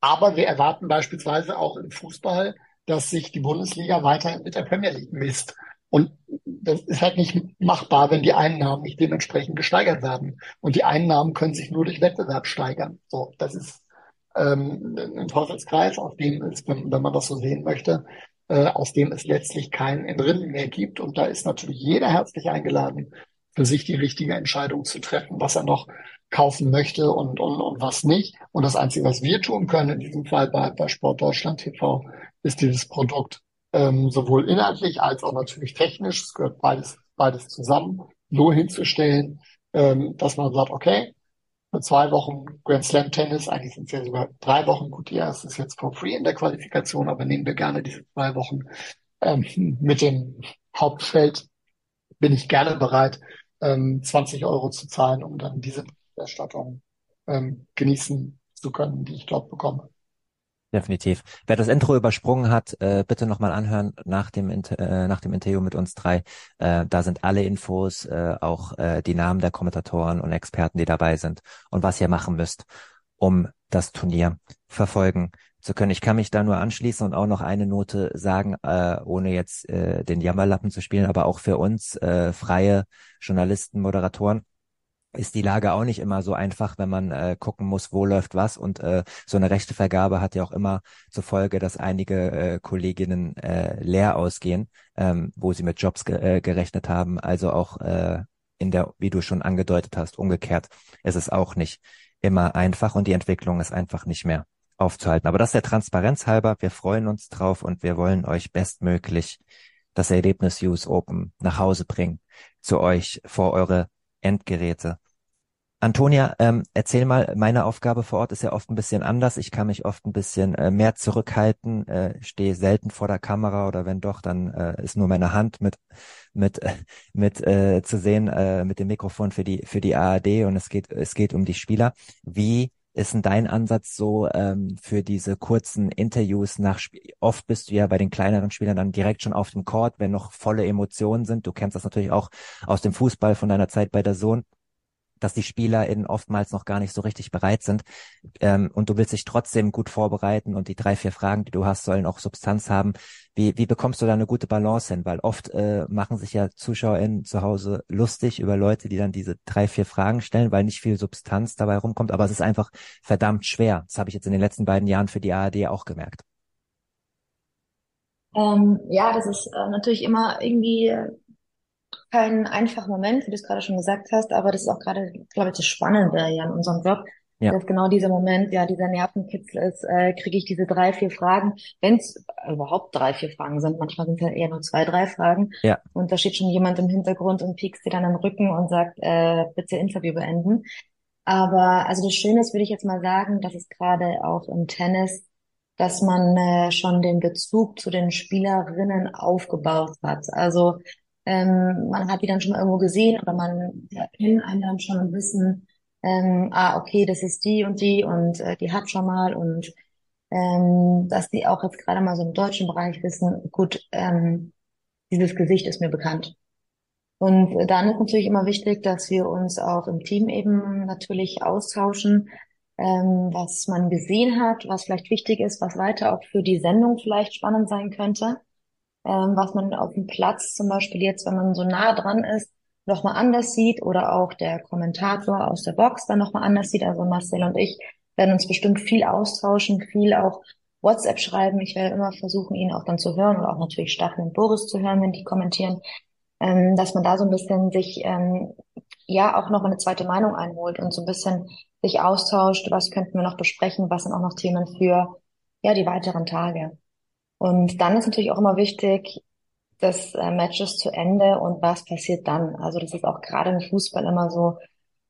aber wir erwarten beispielsweise auch im Fußball, dass sich die Bundesliga weiterhin mit der Premier League misst. Und das ist halt nicht machbar, wenn die Einnahmen nicht dementsprechend gesteigert werden. Und die Einnahmen können sich nur durch Wettbewerb steigern. So, das ist ähm, ein Teufelskreis, aus dem es, wenn, wenn man das so sehen möchte, äh, aus dem es letztlich kein Entrinnen mehr gibt. Und da ist natürlich jeder herzlich eingeladen, für sich die richtige Entscheidung zu treffen, was er noch kaufen möchte und, und, und was nicht. Und das Einzige, was wir tun können, in diesem Fall bei, bei Sport Deutschland TV, ist dieses Produkt ähm, sowohl inhaltlich als auch natürlich technisch, es gehört beides, beides zusammen, so hinzustellen, ähm, dass man sagt, okay, für zwei Wochen Grand Slam Tennis, eigentlich sind es ja sogar drei Wochen, gut, die erste ist jetzt for free in der Qualifikation, aber nehmen wir gerne diese zwei Wochen ähm, mit dem Hauptfeld, bin ich gerne bereit, ähm, 20 Euro zu zahlen, um dann diese Berichterstattung ähm, genießen zu können, die ich dort bekomme. Definitiv. Wer das Intro übersprungen hat, äh, bitte nochmal anhören nach dem, äh, nach dem Interview mit uns drei. Äh, da sind alle Infos, äh, auch äh, die Namen der Kommentatoren und Experten, die dabei sind und was ihr machen müsst, um das Turnier verfolgen zu können. Ich kann mich da nur anschließen und auch noch eine Note sagen, äh, ohne jetzt äh, den Jammerlappen zu spielen, aber auch für uns äh, freie Journalisten, Moderatoren ist die Lage auch nicht immer so einfach, wenn man äh, gucken muss, wo läuft was. Und äh, so eine rechte Vergabe hat ja auch immer zur Folge, dass einige äh, Kolleginnen äh, leer ausgehen, ähm, wo sie mit Jobs ge äh, gerechnet haben. Also auch äh, in der, wie du schon angedeutet hast, umgekehrt ist es auch nicht immer einfach und die Entwicklung ist einfach nicht mehr aufzuhalten. Aber das ist der Transparenz halber. Wir freuen uns drauf und wir wollen euch bestmöglich das Erlebnis Use Open nach Hause bringen zu euch vor eure Endgeräte. Antonia, ähm, erzähl mal, meine Aufgabe vor Ort ist ja oft ein bisschen anders. Ich kann mich oft ein bisschen äh, mehr zurückhalten, äh, stehe selten vor der Kamera oder wenn doch, dann äh, ist nur meine Hand mit mit mit äh, zu sehen äh, mit dem Mikrofon für die für die ARD und es geht es geht um die Spieler. Wie ist denn dein Ansatz so ähm, für diese kurzen Interviews nach Spiel? Oft bist du ja bei den kleineren Spielern dann direkt schon auf dem Court, wenn noch volle Emotionen sind. Du kennst das natürlich auch aus dem Fußball von deiner Zeit bei der Sohn dass die SpielerInnen oftmals noch gar nicht so richtig bereit sind. Ähm, und du willst dich trotzdem gut vorbereiten und die drei, vier Fragen, die du hast, sollen auch Substanz haben. Wie, wie bekommst du da eine gute Balance hin? Weil oft äh, machen sich ja ZuschauerInnen zu Hause lustig über Leute, die dann diese drei, vier Fragen stellen, weil nicht viel Substanz dabei rumkommt. Aber es ist einfach verdammt schwer. Das habe ich jetzt in den letzten beiden Jahren für die ARD auch gemerkt. Ähm, ja, das ist äh, natürlich immer irgendwie kein einfacher Moment, wie du es gerade schon gesagt hast, aber das ist auch gerade, glaube ich, das Spannende ja in unserem Job, ja. dass genau dieser Moment, ja, dieser Nervenkitzel ist, äh, kriege ich diese drei, vier Fragen, wenn es überhaupt drei, vier Fragen sind, manchmal sind es ja eher nur zwei, drei Fragen. Ja. Und da steht schon jemand im Hintergrund und piekst dir dann im Rücken und sagt, äh, bitte Interview beenden. Aber also das Schöne ist, würde ich jetzt mal sagen, dass es gerade auch im Tennis dass man äh, schon den Bezug zu den Spielerinnen aufgebaut hat. Also ähm, man hat die dann schon mal irgendwo gesehen oder man ja, kennt einen dann schon und wissen, ähm, ah, okay, das ist die und die und äh, die hat schon mal und ähm, dass die auch jetzt gerade mal so im deutschen Bereich wissen, gut, ähm, dieses Gesicht ist mir bekannt. Und dann ist natürlich immer wichtig, dass wir uns auch im Team eben natürlich austauschen, ähm, was man gesehen hat, was vielleicht wichtig ist, was weiter auch für die Sendung vielleicht spannend sein könnte, ähm, was man auf dem Platz zum Beispiel jetzt, wenn man so nah dran ist, nochmal anders sieht oder auch der Kommentator aus der Box dann nochmal anders sieht. Also Marcel und ich werden uns bestimmt viel austauschen, viel auch WhatsApp schreiben. Ich werde immer versuchen, ihn auch dann zu hören oder auch natürlich Stachel und Boris zu hören, wenn die kommentieren, ähm, dass man da so ein bisschen sich ähm, ja auch noch eine zweite Meinung einholt und so ein bisschen sich austauscht, was könnten wir noch besprechen, was sind auch noch Themen für ja die weiteren Tage. Und dann ist natürlich auch immer wichtig, das äh, Match ist zu Ende und was passiert dann. Also das ist auch gerade im Fußball immer so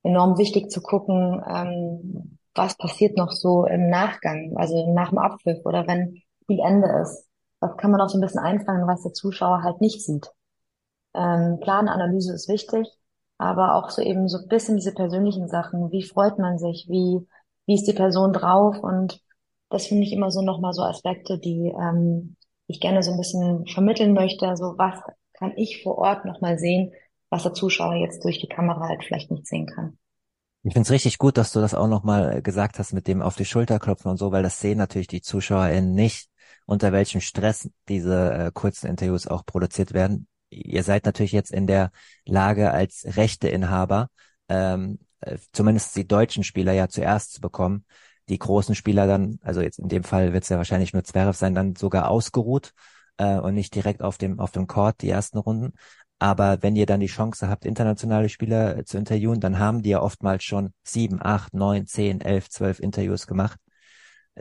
enorm wichtig zu gucken, ähm, was passiert noch so im Nachgang, also nach dem Abpfiff oder wenn Spielende ist. Das kann man auch so ein bisschen einfangen, was der Zuschauer halt nicht sieht. Ähm, Plananalyse ist wichtig, aber auch so eben so ein bisschen diese persönlichen Sachen. Wie freut man sich? Wie, wie ist die Person drauf? Und das finde ich immer so nochmal so Aspekte, die ähm, ich gerne so ein bisschen vermitteln möchte. Also was kann ich vor Ort nochmal sehen, was der Zuschauer jetzt durch die Kamera halt vielleicht nicht sehen kann. Ich finde es richtig gut, dass du das auch nochmal gesagt hast mit dem auf die Schulter klopfen und so, weil das sehen natürlich die ZuschauerInnen nicht, unter welchem Stress diese äh, kurzen Interviews auch produziert werden. Ihr seid natürlich jetzt in der Lage als Rechteinhaber, ähm, äh, zumindest die deutschen Spieler ja zuerst zu bekommen, die großen Spieler dann, also jetzt in dem Fall wird es ja wahrscheinlich nur Zverev sein, dann sogar ausgeruht äh, und nicht direkt auf dem auf dem Court die ersten Runden. Aber wenn ihr dann die Chance habt, internationale Spieler äh, zu interviewen, dann haben die ja oftmals schon sieben, acht, neun, zehn, elf, zwölf Interviews gemacht,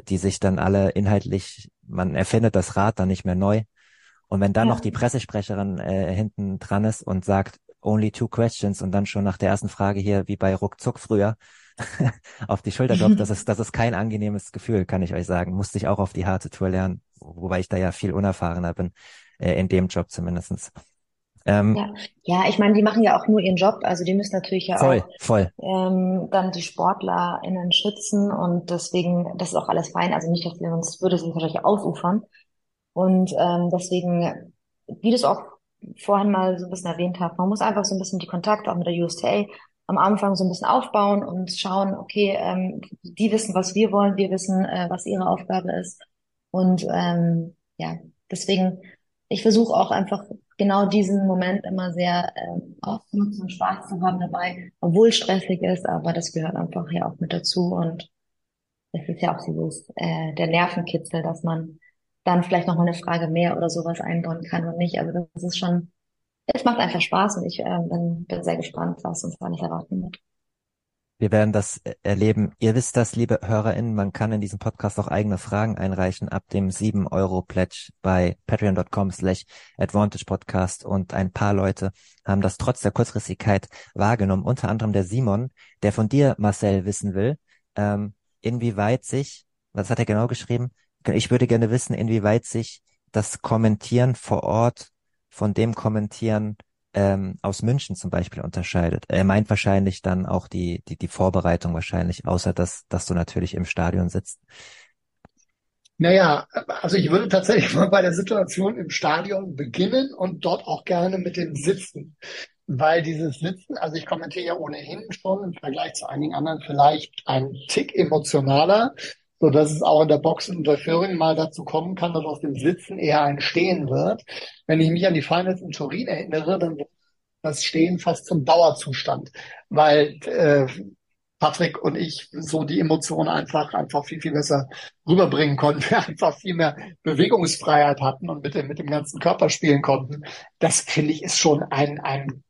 die sich dann alle inhaltlich, man erfindet das Rad dann nicht mehr neu. Und wenn dann ja. noch die Pressesprecherin äh, hinten dran ist und sagt, only two questions und dann schon nach der ersten Frage hier, wie bei Ruckzuck früher, auf die Schulter klopft, das ist, das ist kein angenehmes Gefühl, kann ich euch sagen. Musste ich auch auf die harte Tour lernen, wobei ich da ja viel unerfahrener bin, äh, in dem Job zumindestens. Ähm, ja. ja, ich meine, die machen ja auch nur ihren Job, also die müssen natürlich ja voll, auch voll. Ähm, dann die SportlerInnen schützen und deswegen, das ist auch alles fein, also nicht, dass wir uns, würde sich wahrscheinlich ausufern. Und ähm, deswegen, wie du es auch vorhin mal so ein bisschen erwähnt hast, man muss einfach so ein bisschen die Kontakte auch mit der USTA am Anfang so ein bisschen aufbauen und schauen, okay, ähm, die wissen, was wir wollen, wir wissen, äh, was ihre Aufgabe ist. Und ähm, ja, deswegen, ich versuche auch einfach genau diesen Moment immer sehr ähm, auszunutzen und Spaß zu haben dabei, obwohl stressig ist, aber das gehört einfach ja auch mit dazu und es ist ja auch dieses, äh, der Nervenkitzel, dass man dann vielleicht noch mal eine Frage mehr oder sowas einbauen kann und nicht. Also das ist schon, es macht einfach Spaß und ich äh, bin, bin sehr gespannt, was uns da nicht erwarten wird. Wir werden das äh, erleben. Ihr wisst das, liebe HörerInnen, man kann in diesem Podcast auch eigene Fragen einreichen ab dem 7-Euro-Pledge bei patreon.com slash advantage podcast und ein paar Leute haben das trotz der Kurzfristigkeit wahrgenommen, unter anderem der Simon, der von dir, Marcel, wissen will, ähm, inwieweit sich, was hat er genau geschrieben? Ich würde gerne wissen, inwieweit sich das Kommentieren vor Ort von dem Kommentieren ähm, aus München zum Beispiel unterscheidet. Er meint wahrscheinlich dann auch die, die, die Vorbereitung wahrscheinlich, außer dass, dass du natürlich im Stadion sitzt. Naja, also ich würde tatsächlich mal bei der Situation im Stadion beginnen und dort auch gerne mit dem Sitzen. Weil dieses Sitzen, also ich kommentiere ja ohnehin schon im Vergleich zu einigen anderen vielleicht ein Tick emotionaler, so dass es auch in der Box in der Führung mal dazu kommen kann, dass aus dem Sitzen eher ein Stehen wird. Wenn ich mich an die Finals in Turin erinnere, dann wird das Stehen fast zum Dauerzustand, weil äh, Patrick und ich so die Emotionen einfach einfach viel viel besser rüberbringen konnten, wir einfach viel mehr Bewegungsfreiheit hatten und mit dem mit dem ganzen Körper spielen konnten. Das finde ich ist schon ein ein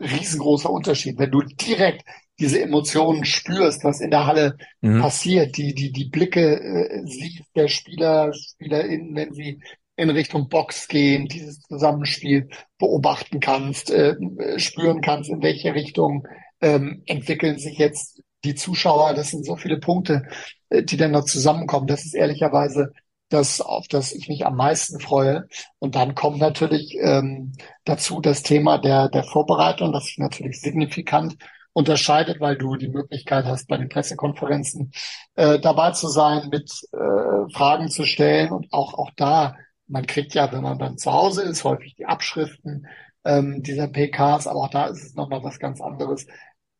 riesengroßer Unterschied, wenn du direkt diese Emotionen spürst, was in der Halle mhm. passiert, die, die, die Blicke äh, siehst der Spieler, SpielerInnen, wenn sie in Richtung Box gehen, dieses Zusammenspiel beobachten kannst, äh, spüren kannst, in welche Richtung ähm, entwickeln sich jetzt die Zuschauer. Das sind so viele Punkte, äh, die dann noch zusammenkommen. Das ist ehrlicherweise das, auf das ich mich am meisten freue. Und dann kommt natürlich ähm, dazu das Thema der, der Vorbereitung, das sich natürlich signifikant unterscheidet, weil du die Möglichkeit hast, bei den Pressekonferenzen äh, dabei zu sein, mit äh, Fragen zu stellen und auch, auch da, man kriegt ja, wenn man dann zu Hause ist, häufig die Abschriften ähm, dieser PKs, aber auch da ist es nochmal was ganz anderes,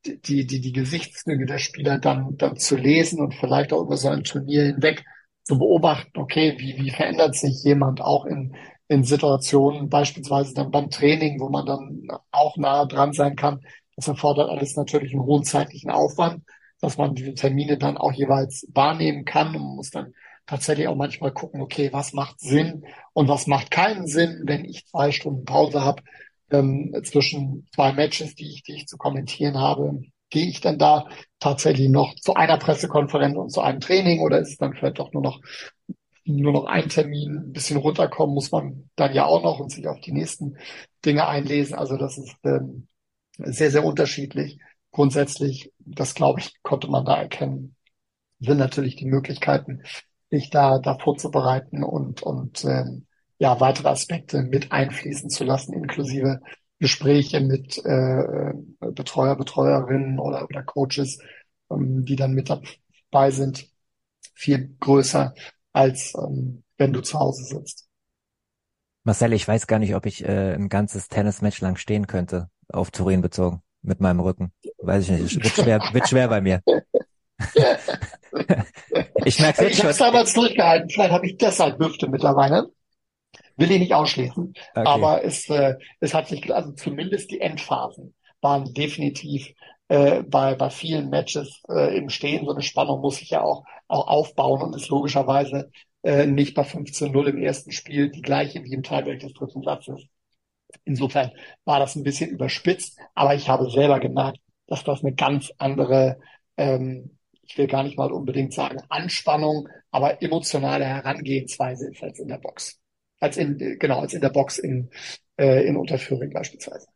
die, die, die Gesichtszüge der Spieler dann, dann zu lesen und vielleicht auch über so ein Turnier hinweg zu beobachten, okay, wie, wie verändert sich jemand auch in, in Situationen, beispielsweise dann beim Training, wo man dann auch nah dran sein kann. Das erfordert alles natürlich einen hohen zeitlichen Aufwand, dass man diese Termine dann auch jeweils wahrnehmen kann und muss dann tatsächlich auch manchmal gucken, okay, was macht Sinn und was macht keinen Sinn, wenn ich zwei Stunden Pause habe ähm, zwischen zwei Matches, die ich, die ich zu kommentieren habe. Gehe ich denn da tatsächlich noch zu einer Pressekonferenz und zu einem Training oder ist es dann vielleicht doch nur noch nur noch ein Termin, ein bisschen runterkommen muss man dann ja auch noch und sich auf die nächsten Dinge einlesen. Also das ist ähm, sehr, sehr unterschiedlich. Grundsätzlich, das glaube ich, konnte man da erkennen, sind natürlich die Möglichkeiten, sich da, da vorzubereiten und, und ähm, ja, weitere Aspekte mit einfließen zu lassen, inklusive Gespräche mit äh, Betreuer, Betreuerinnen oder, oder Coaches, ähm, die dann mit dabei sind, viel größer, als ähm, wenn du zu Hause sitzt. Marcel, ich weiß gar nicht, ob ich äh, ein ganzes Tennismatch lang stehen könnte, auf Turin bezogen, mit meinem Rücken. Weiß ich nicht, wird schwer, wird schwer bei mir. ich merke jetzt schon. Ich habe damals durchgehalten, vielleicht habe ich deshalb Hüfte mittlerweile. Will ich nicht ausschließen. Okay. Aber es, äh, es hat sich, also zumindest die Endphasen waren definitiv äh, bei, bei vielen Matches äh, im Stehen. So eine Spannung muss sich ja auch, auch aufbauen und ist logischerweise äh, nicht bei 15-0 im ersten Spiel die gleiche wie im Teilwerk des dritten Satzes. Insofern war das ein bisschen überspitzt, aber ich habe selber gemerkt, dass das eine ganz andere, ähm, ich will gar nicht mal unbedingt sagen Anspannung, aber emotionale Herangehensweise ist als in der Box als in, genau, als in der Box in, äh, in Unterföhring beispielsweise.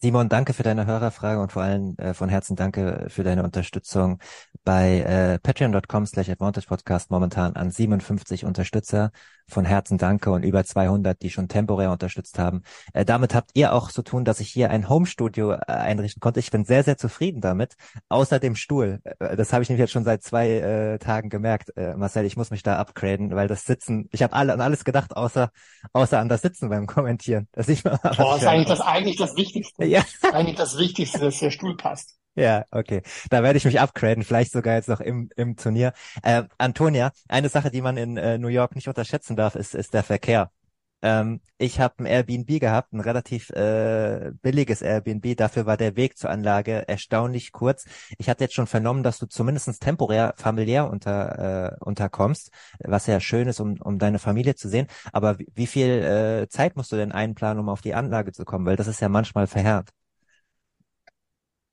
Simon, danke für deine Hörerfrage und vor allem äh, von Herzen danke für deine Unterstützung bei äh, patreon.com slash advantage podcast momentan an 57 Unterstützer. Von Herzen danke und über 200, die schon temporär unterstützt haben. Äh, damit habt ihr auch zu tun, dass ich hier ein Homestudio äh, einrichten konnte. Ich bin sehr, sehr zufrieden damit. Außer dem Stuhl. Äh, das habe ich nämlich jetzt schon seit zwei äh, Tagen gemerkt. Äh, Marcel, ich muss mich da upgraden, weil das Sitzen, ich habe alle an alles gedacht, außer außer an das Sitzen beim Kommentieren. Das ist, mal, Boah, ist eigentlich das eigentlich das Wichtigste. Ja. eigentlich das Wichtigste, dass der Stuhl passt. Ja, okay. Da werde ich mich upgraden, vielleicht sogar jetzt noch im, im Turnier. Äh, Antonia, eine Sache, die man in äh, New York nicht unterschätzen darf, ist, ist der Verkehr. Ähm, ich habe ein Airbnb gehabt, ein relativ äh, billiges Airbnb. Dafür war der Weg zur Anlage erstaunlich kurz. Ich hatte jetzt schon vernommen, dass du zumindest temporär familiär unter, äh, unterkommst, was ja schön ist, um, um deine Familie zu sehen. Aber wie, wie viel äh, Zeit musst du denn einplanen, um auf die Anlage zu kommen? Weil das ist ja manchmal verheerend.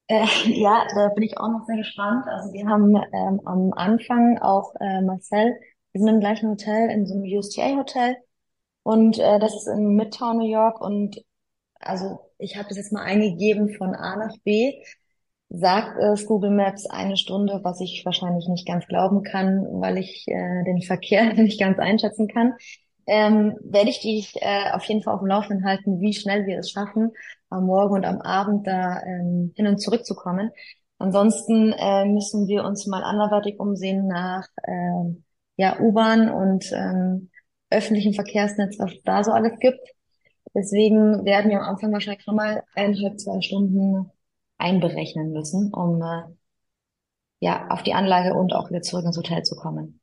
Äh, ja, da bin ich auch noch sehr gespannt. Also wir haben ähm, am Anfang auch äh, Marcel, wir sind im gleichen Hotel, in so einem USTA-Hotel und äh, das ist in Midtown New York und also ich habe das jetzt mal eingegeben von A nach B, sagt es Google Maps eine Stunde, was ich wahrscheinlich nicht ganz glauben kann, weil ich äh, den Verkehr nicht ganz einschätzen kann. Ähm, werde ich dich äh, auf jeden Fall auf dem Laufenden halten, wie schnell wir es schaffen am Morgen und am Abend da ähm, hin und zurück zu kommen. Ansonsten äh, müssen wir uns mal anderweitig umsehen nach äh, ja, U-Bahn und ähm, öffentlichen Verkehrsnetz, was da so alles gibt. Deswegen werden wir am Anfang wahrscheinlich nochmal eineinhalb, zwei Stunden einberechnen müssen, um äh, ja auf die Anlage und auch wieder zurück ins Hotel zu kommen.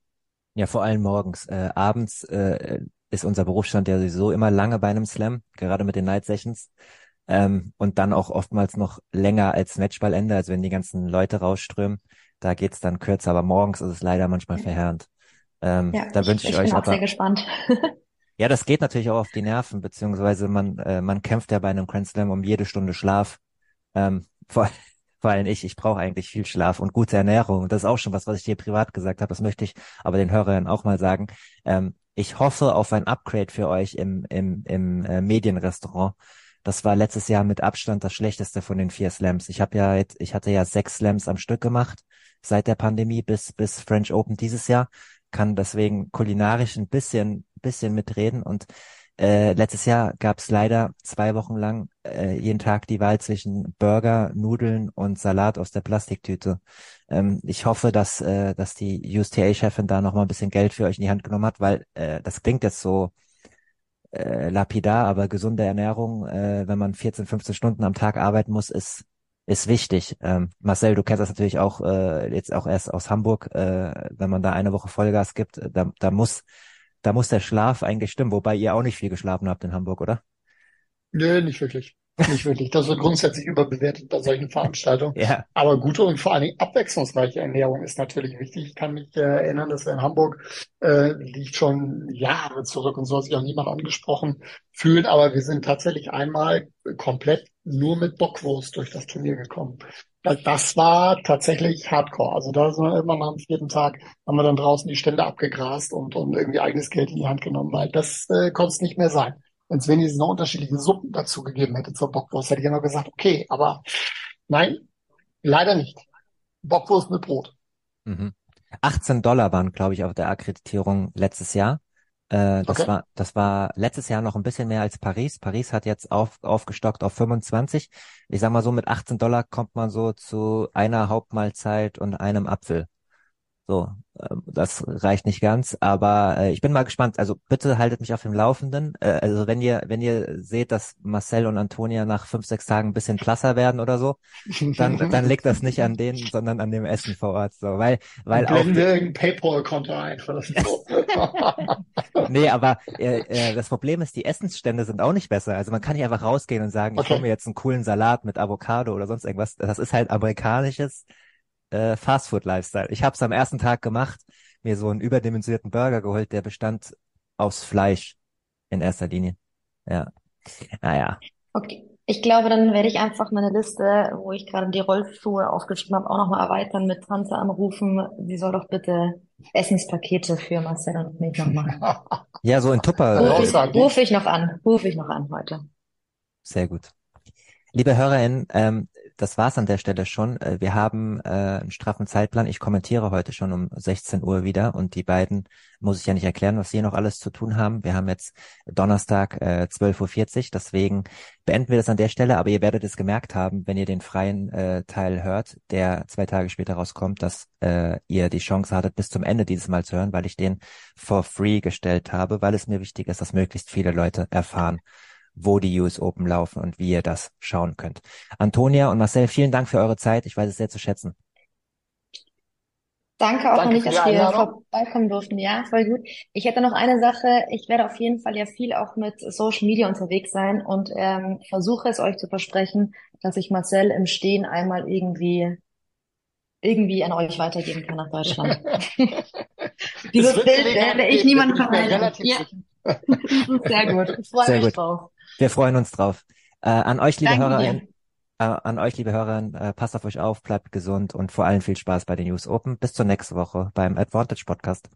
Ja, vor allem morgens. Äh, abends äh, ist unser Berufsstand ja sowieso immer lange bei einem Slam, gerade mit den Night Sessions. Ähm, und dann auch oftmals noch länger als Matchballende, also wenn die ganzen Leute rausströmen, da geht's dann kürzer, aber morgens ist es leider manchmal verheerend. Ähm, ja, da wünsche ich, ich euch bin aber. sehr gespannt. ja, das geht natürlich auch auf die Nerven, beziehungsweise man, äh, man kämpft ja bei einem Grand Slam um jede Stunde Schlaf. Ähm, vor, vor allem ich, ich brauche eigentlich viel Schlaf und gute Ernährung. Das ist auch schon was, was ich dir privat gesagt habe. Das möchte ich aber den Hörern auch mal sagen. Ähm, ich hoffe auf ein Upgrade für euch im, im, im äh, Medienrestaurant. Das war letztes Jahr mit Abstand das schlechteste von den vier Slams. Ich habe ja, jetzt, ich hatte ja sechs Slams am Stück gemacht seit der Pandemie bis bis French Open dieses Jahr. Kann deswegen kulinarisch ein bisschen, bisschen mitreden und äh, letztes Jahr gab es leider zwei Wochen lang äh, jeden Tag die Wahl zwischen Burger, Nudeln und Salat aus der Plastiktüte. Ähm, ich hoffe, dass, äh, dass die USTA-Chefin da noch mal ein bisschen Geld für euch in die Hand genommen hat, weil äh, das klingt jetzt so äh, lapidar, aber gesunde Ernährung, äh, wenn man 14, 15 Stunden am Tag arbeiten muss, ist ist wichtig. Ähm, Marcel, du kennst das natürlich auch äh, jetzt auch erst aus Hamburg, äh, wenn man da eine Woche Vollgas gibt, da, da muss da muss der Schlaf eigentlich stimmen, wobei ihr auch nicht viel geschlafen habt in Hamburg, oder? Nö, nicht wirklich. Nicht wirklich. Das wird grundsätzlich überbewertet bei solchen Veranstaltungen. Ja. Aber gute und vor allen Dingen abwechslungsreiche Ernährung ist natürlich wichtig. Ich kann mich äh, erinnern, dass wir in Hamburg äh, liegt schon Jahre zurück und so hat sich auch niemand angesprochen fühlt. Aber wir sind tatsächlich einmal komplett nur mit Bockwurst durch das Turnier gekommen. Das war tatsächlich Hardcore. Also da sind wir immer nach dem vierten Tag, haben wir dann draußen die Stände abgegrast und, und irgendwie eigenes Geld in die Hand genommen, weil das äh, konnte es nicht mehr sein. Wenn es wenigstens noch unterschiedliche Suppen dazu gegeben hätte zur Bockwurst, hätte ich noch gesagt, okay, aber nein, leider nicht. Bockwurst mit Brot. Mhm. 18 Dollar waren, glaube ich, auf der Akkreditierung letztes Jahr. Äh, das Okay. war, das war letztes Jahr noch ein bisschen mehr als Paris. Paris hat jetzt auf, aufgestockt auf 25. Ich sag mal so, mit 18 Dollar kommt man so zu einer Hauptmahlzeit und einem Apfel. So, ähm, das reicht nicht ganz, aber äh, ich bin mal gespannt. Also bitte haltet mich auf dem Laufenden. Äh, also wenn ihr, wenn ihr seht, dass Marcel und Antonia nach fünf, sechs Tagen ein bisschen blasser werden oder so, dann, dann liegt das nicht an denen, sondern an dem Essen vor Ort. So, weil, weil auch wir irgendein Paypal-Konto ein für das Nee, aber äh, äh, das Problem ist, die Essensstände sind auch nicht besser. Also man kann nicht einfach rausgehen und sagen, ich Okay. hole mir jetzt einen coolen Salat mit Avocado oder sonst irgendwas. Das ist halt amerikanisches äh, Fastfood-Lifestyle. Ich habe es am ersten Tag gemacht, mir so einen überdimensionierten Burger geholt, der bestand aus Fleisch in erster Linie. Ja. Naja. Okay. Ich glaube, dann werde ich einfach meine Liste, wo ich gerade die Rollschuhe aufgeschrieben habe, auch nochmal erweitern mit Tante anrufen. Sie soll doch bitte Essenspakete für Marcel und mich noch machen. Ja, so in Tupper. Rufe ich, ruf ich noch an. Rufe ich noch an heute. Sehr gut. Liebe HörerInnen, ähm, das war's an der Stelle schon. Äh, Wir haben äh, einen straffen Zeitplan. Ich kommentiere heute schon um 16 Uhr wieder und die beiden muss ich ja nicht erklären, was sie noch alles zu tun haben. Wir haben jetzt Donnerstag äh, 12.40 Uhr, deswegen beenden wir das an der Stelle, aber ihr werdet es gemerkt haben, wenn ihr den freien äh, Teil hört, der zwei Tage später rauskommt, dass äh, ihr die Chance hattet, bis zum Ende dieses Mal zu hören, weil ich den for free gestellt habe, weil es mir wichtig ist, dass möglichst viele Leute erfahren, wo die US Open laufen und wie ihr das schauen könnt. Antonia und Marcel, vielen Dank für eure Zeit. Ich weiß es sehr zu schätzen. Danke auch Danke nicht, die dass wir Einladung. vorbeikommen durften. Ja, voll gut. Ich hätte noch eine Sache. Ich werde auf jeden Fall ja viel auch mit Social Media unterwegs sein und ähm, versuche es euch zu versprechen, dass ich Marcel im Stehen einmal irgendwie irgendwie an euch weitergeben kann nach Deutschland. Dieses Bild werde ich niemandem verweigern. relativ Ja, sehr gut. Ich freue Sehr mich gut. drauf. Wir freuen uns drauf. Äh, an euch, liebe Danke HörerInnen, äh, an euch, liebe HörerInnen, äh, passt auf euch auf, bleibt gesund und vor allem viel Spaß bei den News Open. Bis zur nächsten Woche beim Advantage Podcast.